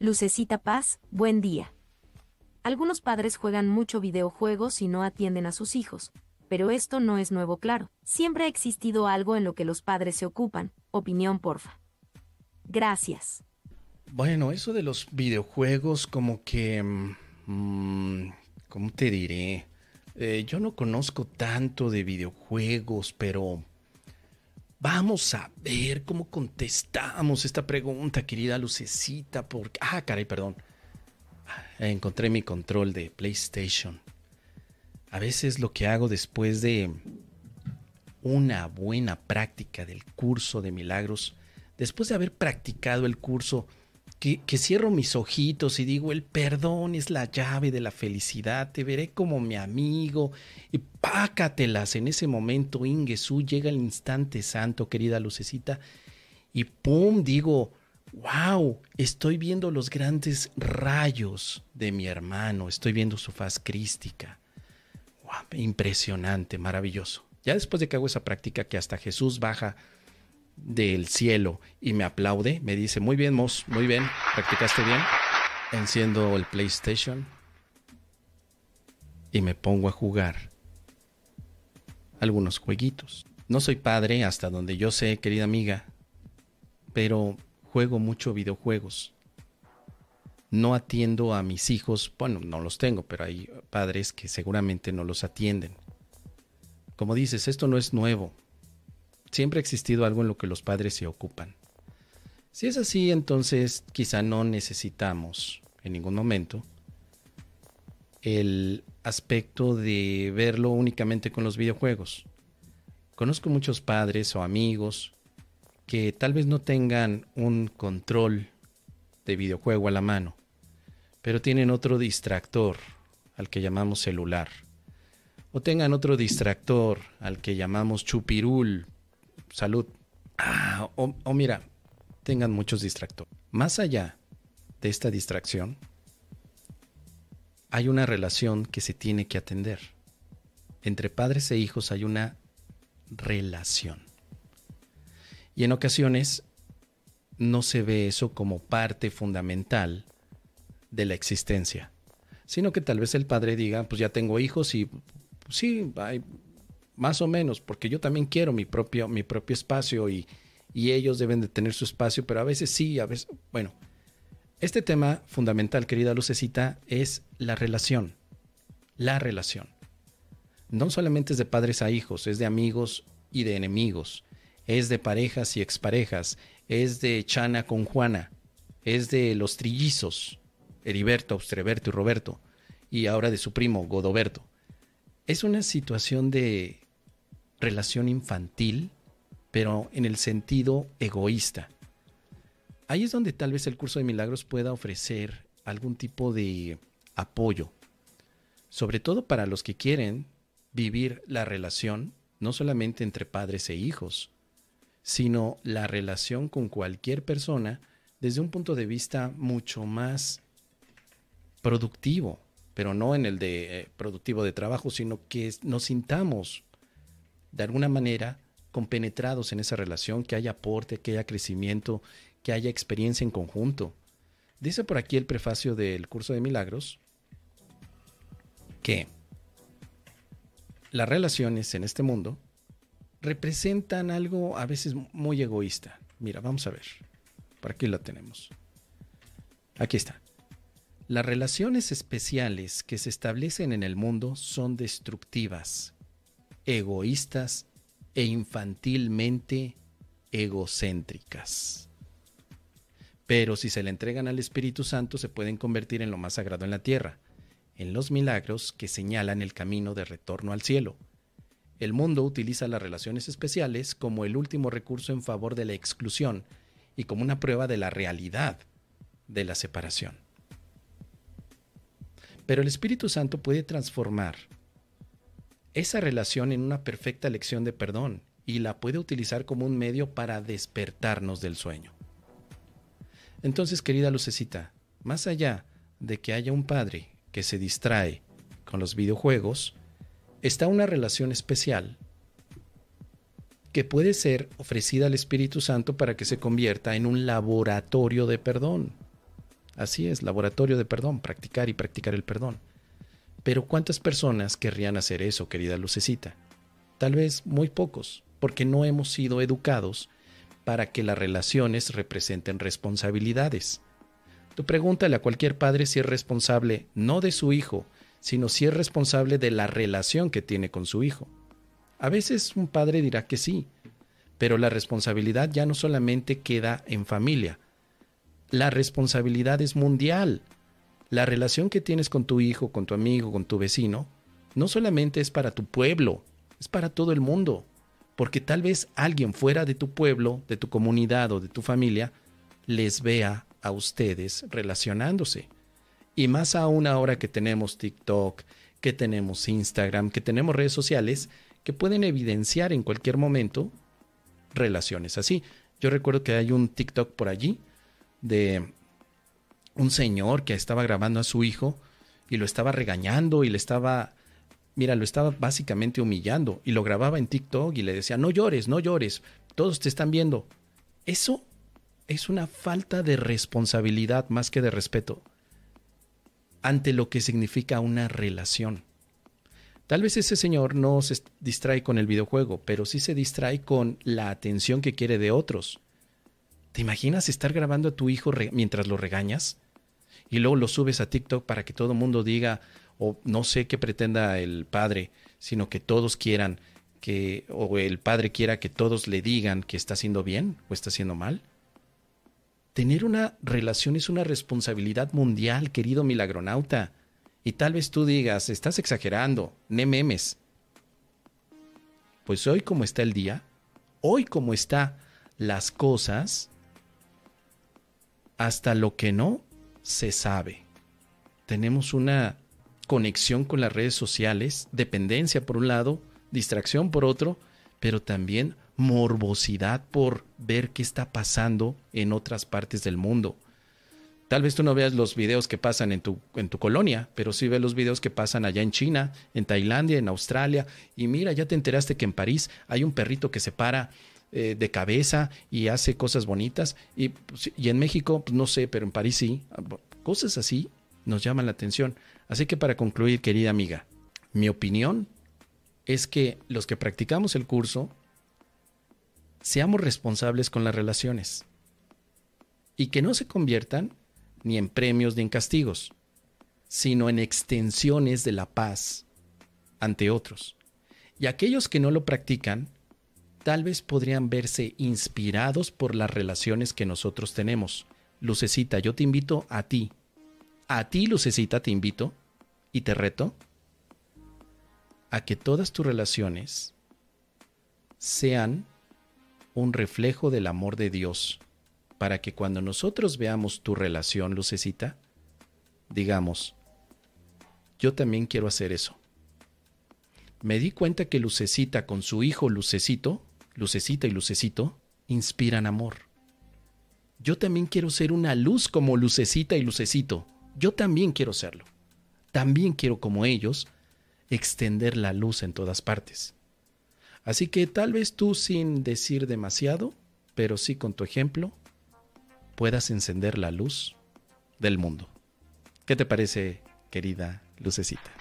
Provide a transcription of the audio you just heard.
Lucecita Paz, buen día. Algunos padres juegan mucho videojuegos y no atienden a sus hijos, pero esto no es nuevo claro. Siempre ha existido algo en lo que los padres se ocupan. Opinión, porfa. Gracias. Bueno, eso de los videojuegos como que... Mm, ¿Cómo te diré? Eh, yo no conozco tanto de videojuegos, pero vamos a ver cómo contestamos esta pregunta, querida Lucecita. Porque... Ah, caray, perdón. Encontré mi control de PlayStation. A veces lo que hago después de una buena práctica del curso de milagros, después de haber practicado el curso, que, cierro mis ojitos y digo, el perdón es la llave de la felicidad, te veré como mi amigo, y pácatelas en ese momento, Ingesu, llega el instante santo, querida lucecita, y pum, digo, wow, estoy viendo los grandes rayos de mi hermano, estoy viendo su faz crística. impresionante, maravilloso. Ya después de que hago esa práctica que hasta Jesús baja del cielo y me aplaude, me dice, muy bien, Mos, muy bien, practicaste bien. Enciendo el PlayStation y me pongo a jugar algunos jueguitos. No soy padre hasta donde yo sé, querida amiga, pero juego mucho videojuegos. No atiendo a mis hijos, bueno, no los tengo, pero hay padres que seguramente no los atienden. Como dices, esto no es nuevo. Siempre ha existido algo en lo que los padres se ocupan. Si es así, entonces quizá no necesitamos en ningún momento el aspecto de verlo únicamente con los videojuegos. Conozco muchos padres o amigos que tal vez no tengan un control de videojuego a la mano, pero tienen otro distractor al que llamamos celular, o tengan otro distractor al que llamamos chupirul salud. Ah, o, mira, tengan muchos distractores. Más allá de esta distracción, hay una relación que se tiene que atender. Entre padres e hijos hay una relación. Y en ocasiones no se ve eso como parte fundamental de la existencia, sino que tal vez el padre diga, pues ya tengo hijos y sí, hay, más o menos, porque yo también quiero mi propio, mi propio espacio y, y ellos deben de tener su espacio, pero a veces sí, a veces, bueno, este tema fundamental, querida Lucecita, es la relación, la relación. No solamente es de padres a hijos, es de amigos y de enemigos, es de parejas y exparejas, es de Chana con Juana, es de los trillizos, Heriberto, Austreberto y Roberto, y ahora de su primo, Godoberto. Es una situación de relación infantil, pero en el sentido egoísta. Ahí es donde tal vez el curso de milagros pueda ofrecer algún tipo de apoyo, sobre todo para los que quieren vivir la relación no solamente entre padres e hijos, sino la relación con cualquier persona desde un punto de vista mucho más productivo, pero no en el de eh, productivo de trabajo, sino que nos sintamos de alguna manera compenetrados en esa relación, que haya aporte, que haya crecimiento, que haya experiencia en conjunto. Dice por aquí el prefacio del curso de milagros que las relaciones en este mundo representan algo a veces muy egoísta. Mira, vamos a ver. Por aquí la tenemos. Aquí está. Las relaciones especiales que se establecen en el mundo son destructivas, egoístas e infantilmente egocéntricas. Pero si se le entregan al Espíritu Santo se pueden convertir en lo más sagrado en la tierra, en los milagros que señalan el camino de retorno al cielo. El mundo utiliza las relaciones especiales como el último recurso en favor de la exclusión y como una prueba de la realidad de la separación. Pero el Espíritu Santo puede transformar esa relación en una perfecta lección de perdón y la puede utilizar como un medio para despertarnos del sueño. Entonces, querida Lucecita, más allá de que haya un padre que se distrae con los videojuegos, está una relación especial que puede ser ofrecida al Espíritu Santo para que se convierta en un laboratorio de perdón. Así es, laboratorio de perdón, practicar y practicar el perdón. Pero ¿cuántas personas querrían hacer eso, querida Lucecita? Tal vez muy pocos, porque no hemos sido educados para que las relaciones representen responsabilidades. Tú pregúntale a cualquier padre si es responsable no de su hijo, sino si es responsable de la relación que tiene con su hijo. A veces un padre dirá que sí, pero la responsabilidad ya no solamente queda en familia, la responsabilidad es mundial. La relación que tienes con tu hijo, con tu amigo, con tu vecino, no solamente es para tu pueblo, es para todo el mundo. Porque tal vez alguien fuera de tu pueblo, de tu comunidad o de tu familia, les vea a ustedes relacionándose. Y más aún ahora que tenemos TikTok, que tenemos Instagram, que tenemos redes sociales, que pueden evidenciar en cualquier momento relaciones así. Yo recuerdo que hay un TikTok por allí de un señor que estaba grabando a su hijo y lo estaba regañando y le estaba, mira, lo estaba básicamente humillando y lo grababa en TikTok y le decía, no llores, no llores, todos te están viendo. Eso es una falta de responsabilidad más que de respeto ante lo que significa una relación. Tal vez ese señor no se distrae con el videojuego, pero sí se distrae con la atención que quiere de otros. ¿Te imaginas estar grabando a tu hijo mientras lo regañas? Y luego lo subes a TikTok para que todo el mundo diga, o no sé qué pretenda el padre, sino que todos quieran que, o el padre quiera que todos le digan que está haciendo bien o está haciendo mal. Tener una relación es una responsabilidad mundial, querido milagronauta. Y tal vez tú digas, estás exagerando, ne memes. Pues hoy como está el día, hoy como está las cosas, hasta lo que no se sabe. Tenemos una conexión con las redes sociales, dependencia por un lado, distracción por otro, pero también morbosidad por ver qué está pasando en otras partes del mundo. Tal vez tú no veas los videos que pasan en tu, en tu colonia, pero sí ves los videos que pasan allá en China, en Tailandia, en Australia. Y mira, ya te enteraste que en París hay un perrito que se para eh, de cabeza y hace cosas bonitas. Y, pues, y en México, pues, no sé, pero en París sí. Cosas así nos llaman la atención. Así que para concluir, querida amiga, mi opinión es que los que practicamos el curso seamos responsables con las relaciones y que no se conviertan ni en premios ni en castigos, sino en extensiones de la paz ante otros. Y aquellos que no lo practican, tal vez podrían verse inspirados por las relaciones que nosotros tenemos. Lucecita, yo te invito a ti, a ti Lucecita te invito y te reto a que todas tus relaciones sean un reflejo del amor de Dios, para que cuando nosotros veamos tu relación, Lucecita, digamos, yo también quiero hacer eso. Me di cuenta que Lucecita con su hijo Lucecito Lucecita y Lucecito, inspiran amor. Yo también quiero ser una luz como Lucecita y Lucecito. Yo también quiero serlo. También quiero, como ellos, extender la luz en todas partes. Así que tal vez tú sin decir demasiado, pero sí con tu ejemplo, puedas encender la luz del mundo. ¿Qué te parece, querida Lucecita?